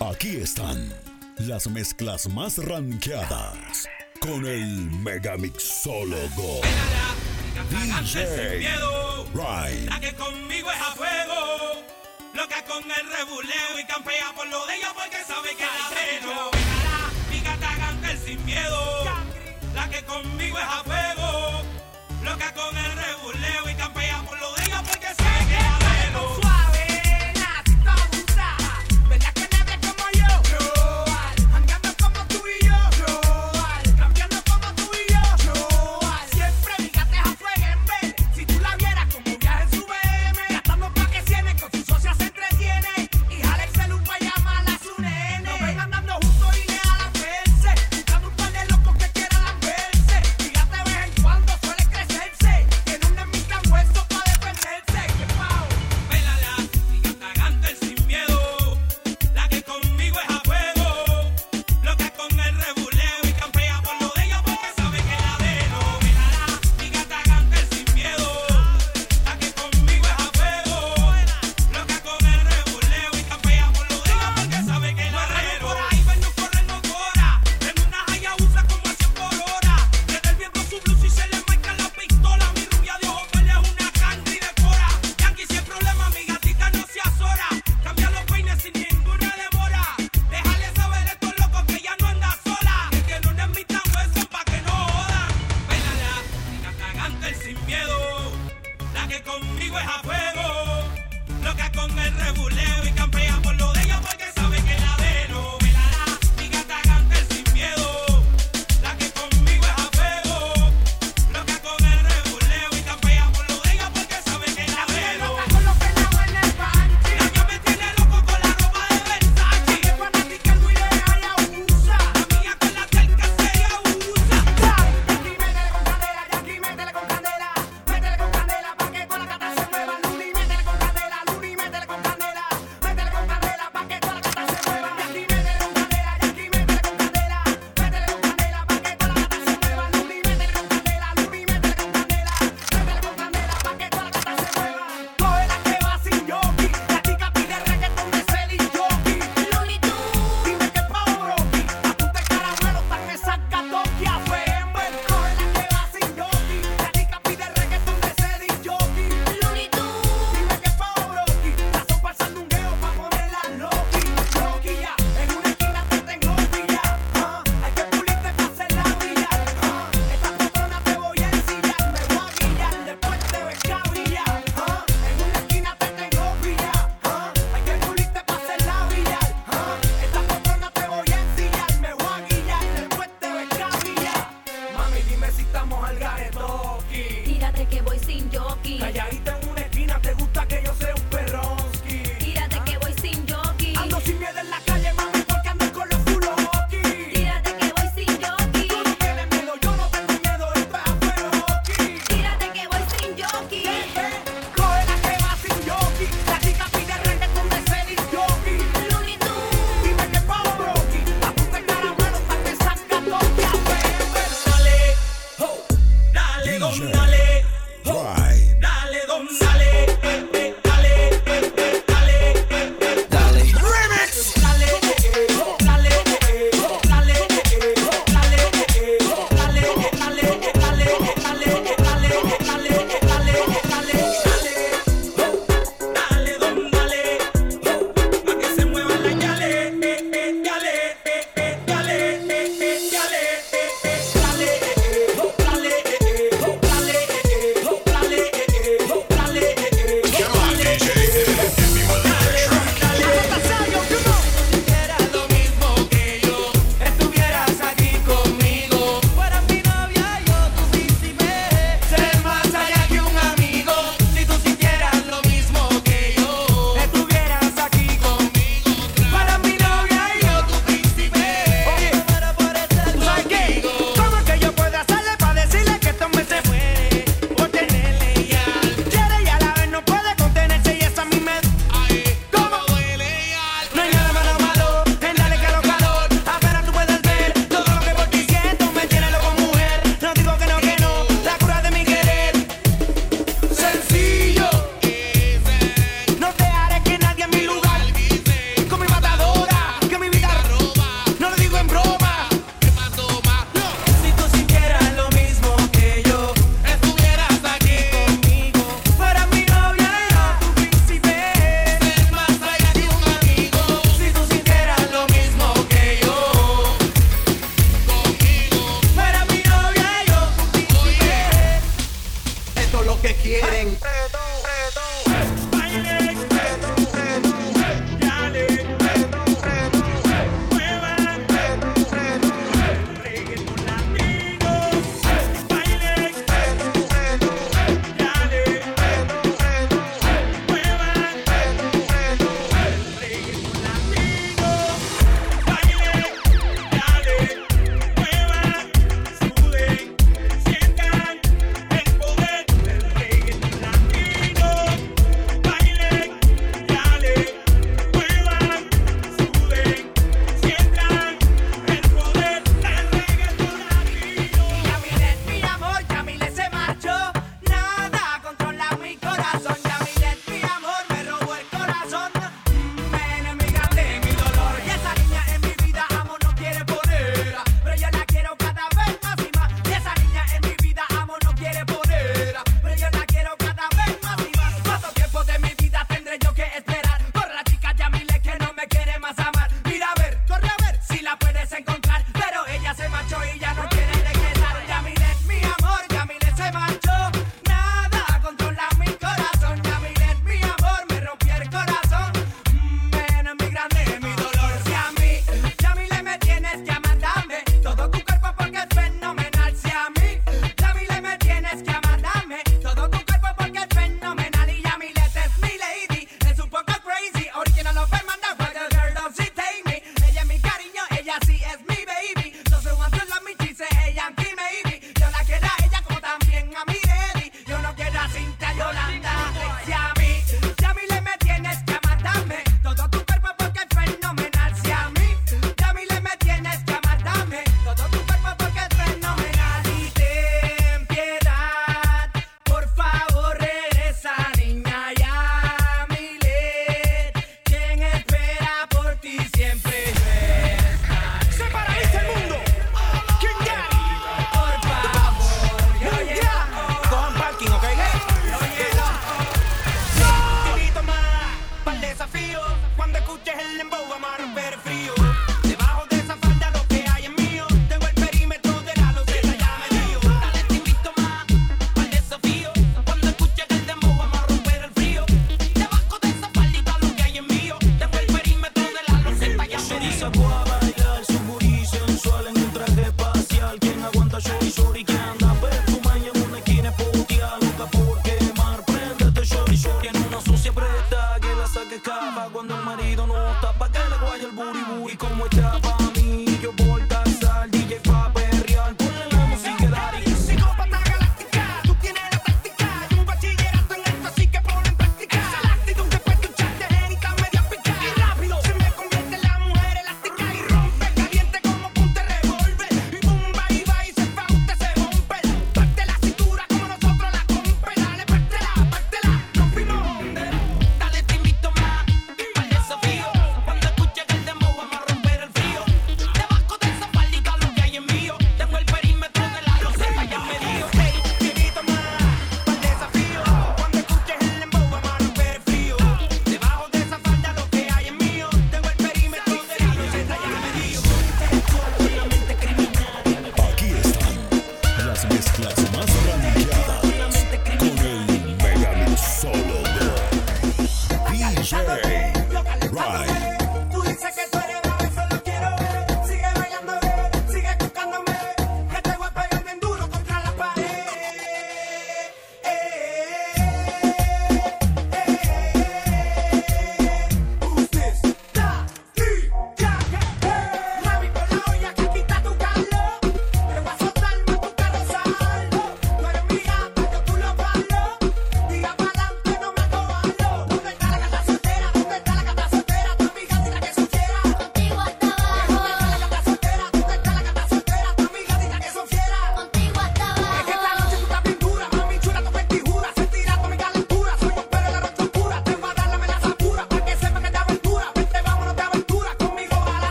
Aquí están las mezclas más rankeadas con el megamixólogo DJ Ryan. La que conmigo es a fuego. Loca con el rebuleo y campea por lo de ella porque sabe que la veo. Mi gata sin miedo. La que conmigo es a fuego. Loca con el rebuleo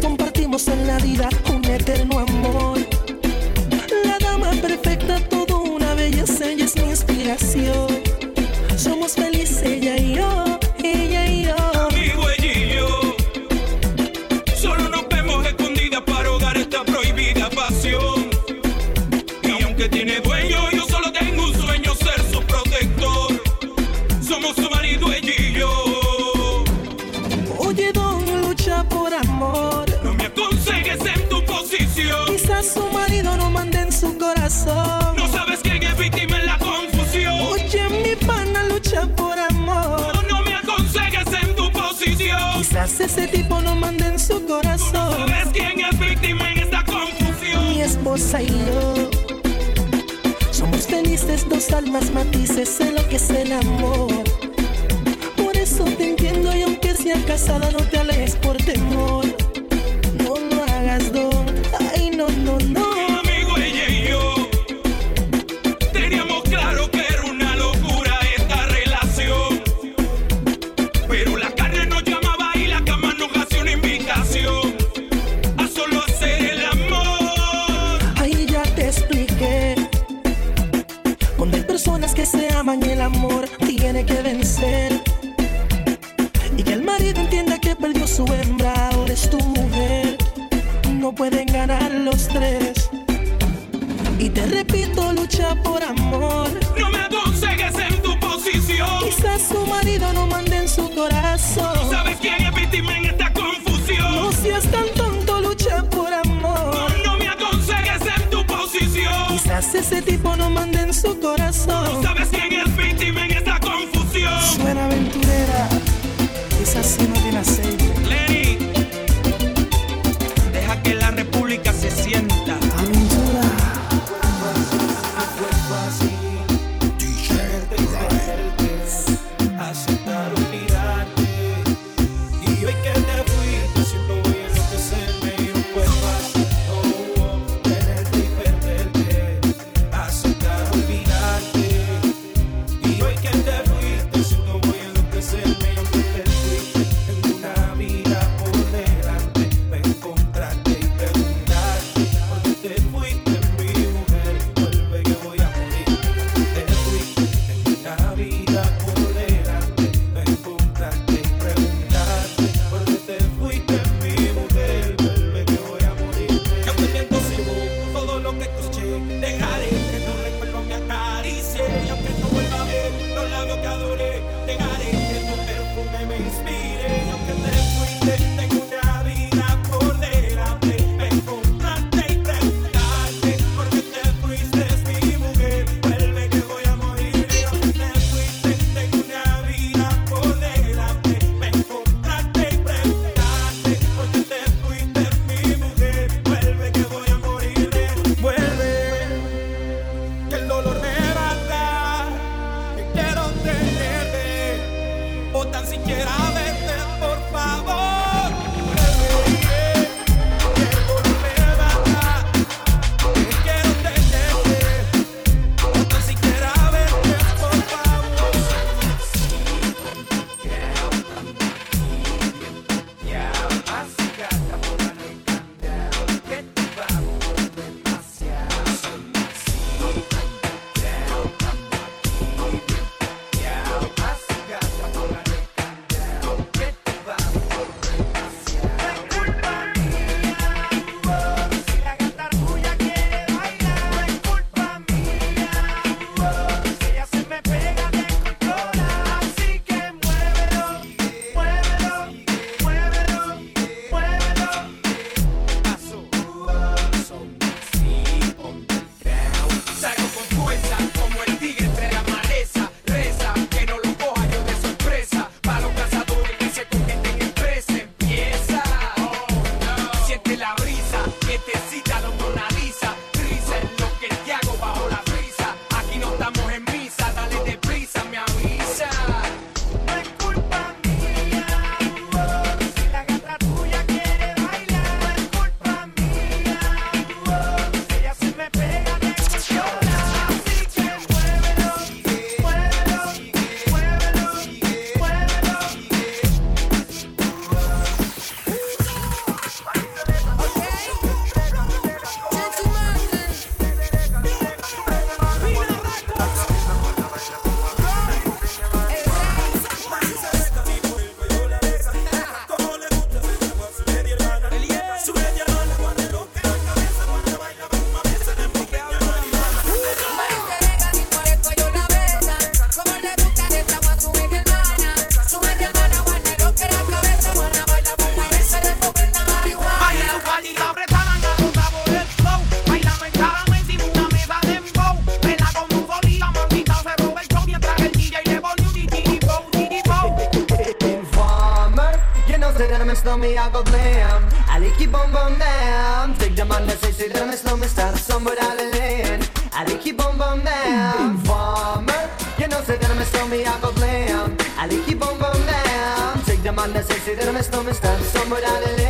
compartimos en la vida un eterno amor. La dama perfecta, toda una belleza, ella es mi inspiración. y yo. Somos felices, dos almas matices en lo que es el amor. Por eso te entiendo y aunque sea casada no te alejes por temor. slow me, I go blam. Ali bum, bom Take bam. Tek de say, se si dënë slow me start somewhere out of land. like ki bom bum, bam. Farmer, you know se dënë slow me, I go blam. Ali bum, bom Take bam. Tek de say, se si dënë slow me start somewhere out of land.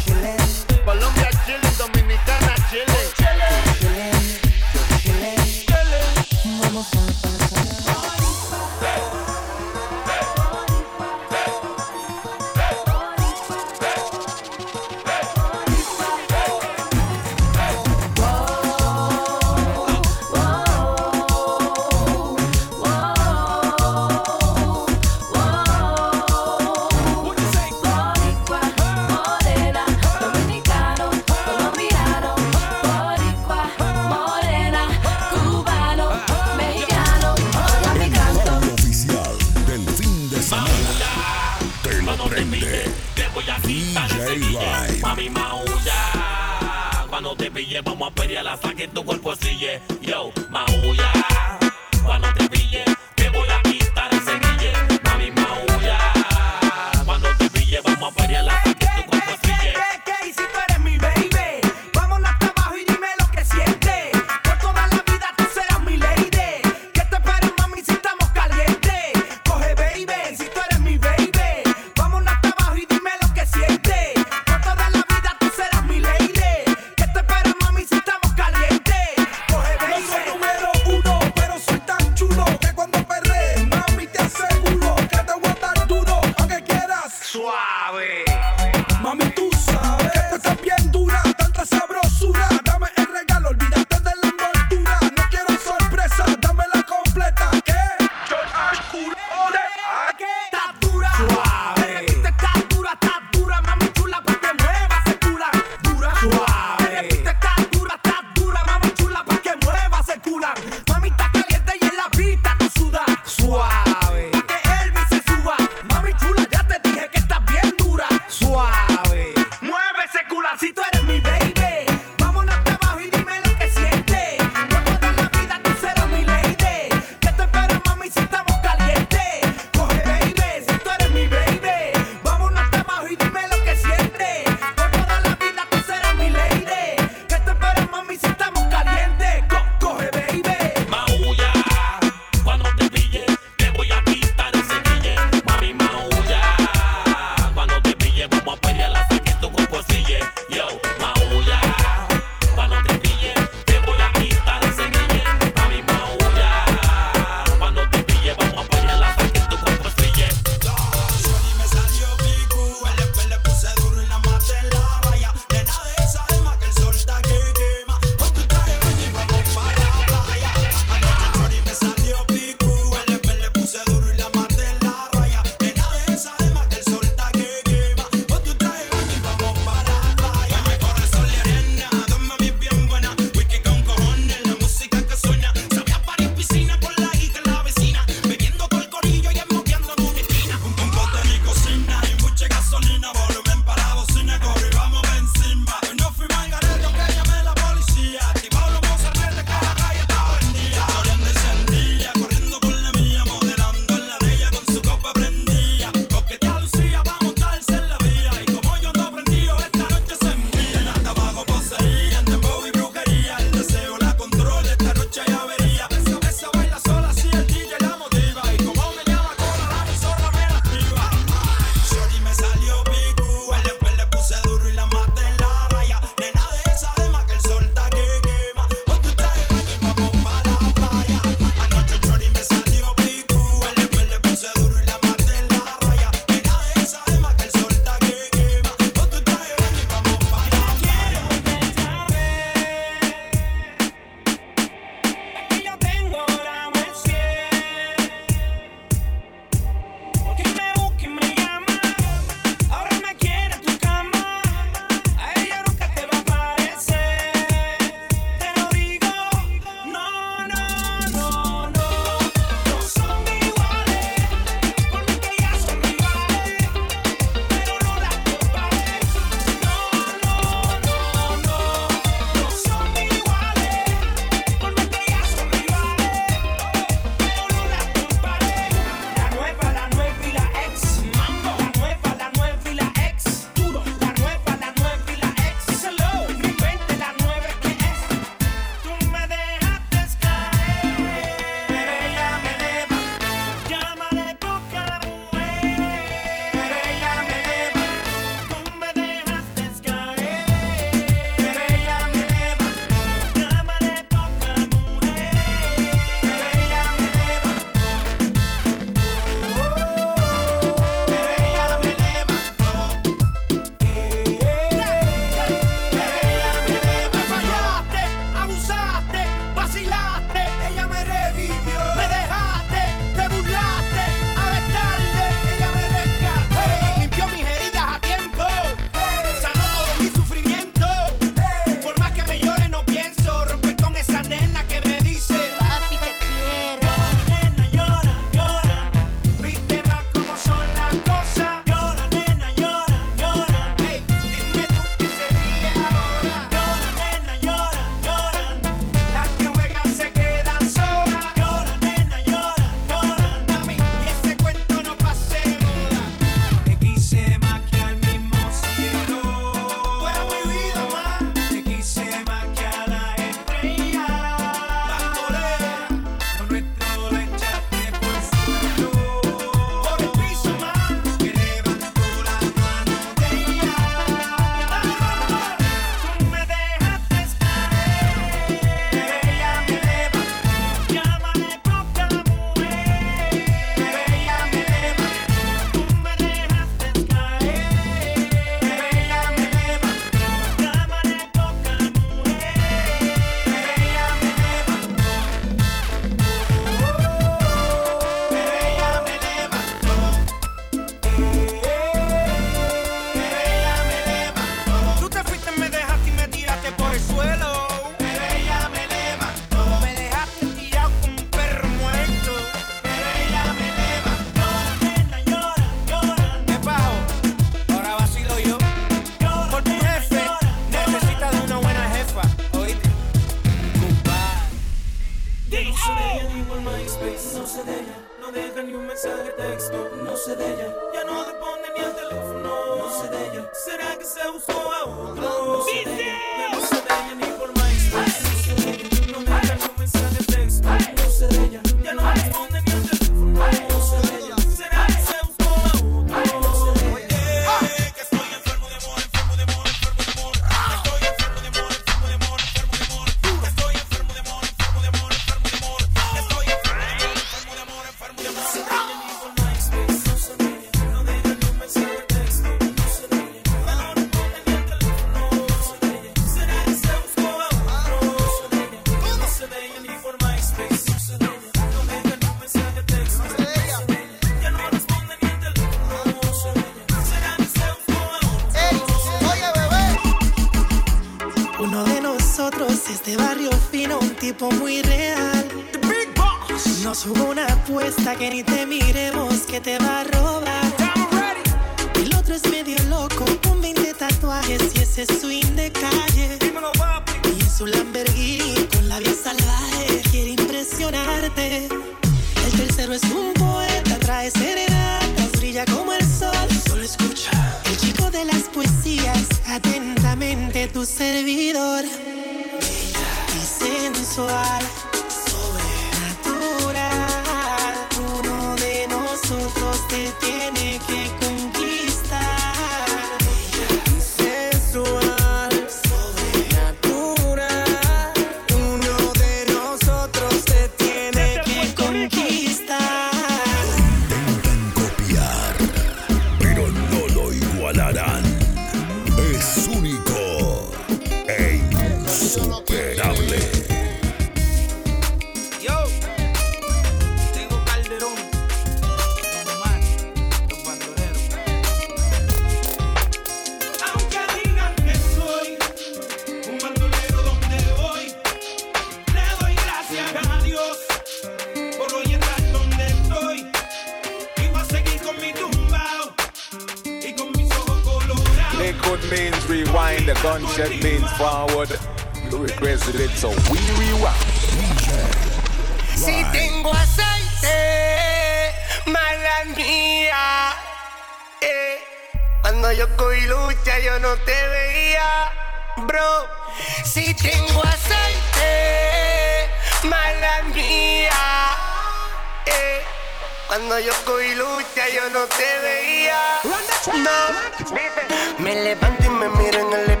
Paco y lucha, yo no te veía. No. Me levanto y me miro en el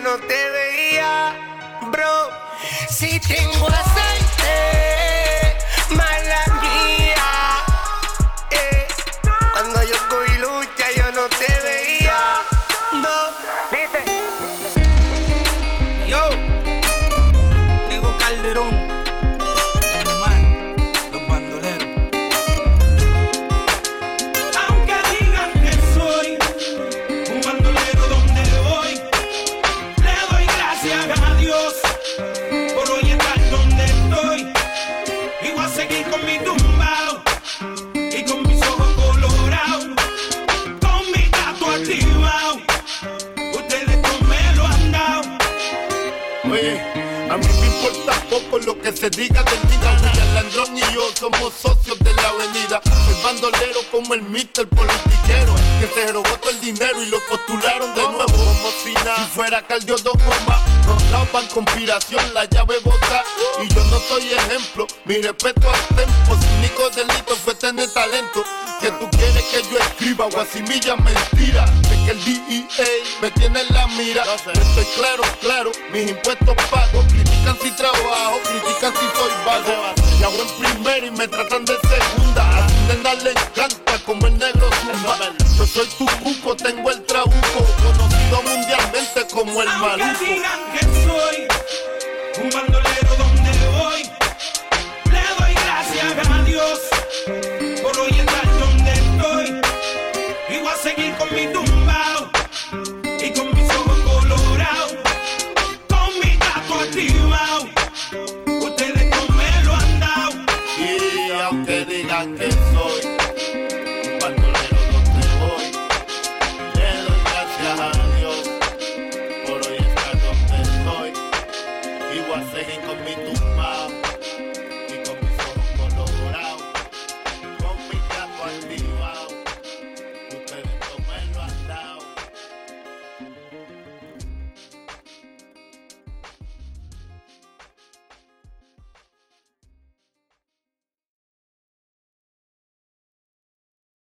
no te respeto al tempo. Pues Su único delito fue tener talento. Que tú quieres que yo escriba o guasimilla mentira. De que el DEA me tiene en la mira. Estoy claro, claro, mis impuestos pago. Critican si trabajo, critican si soy vago. Y hago en primera y me tratan de segunda. A tu nena le encanta como el negro zumba. Yo soy tu cuco, tengo el trabuco. Conocido mundialmente como el maluco. Aunque digan que soy me do.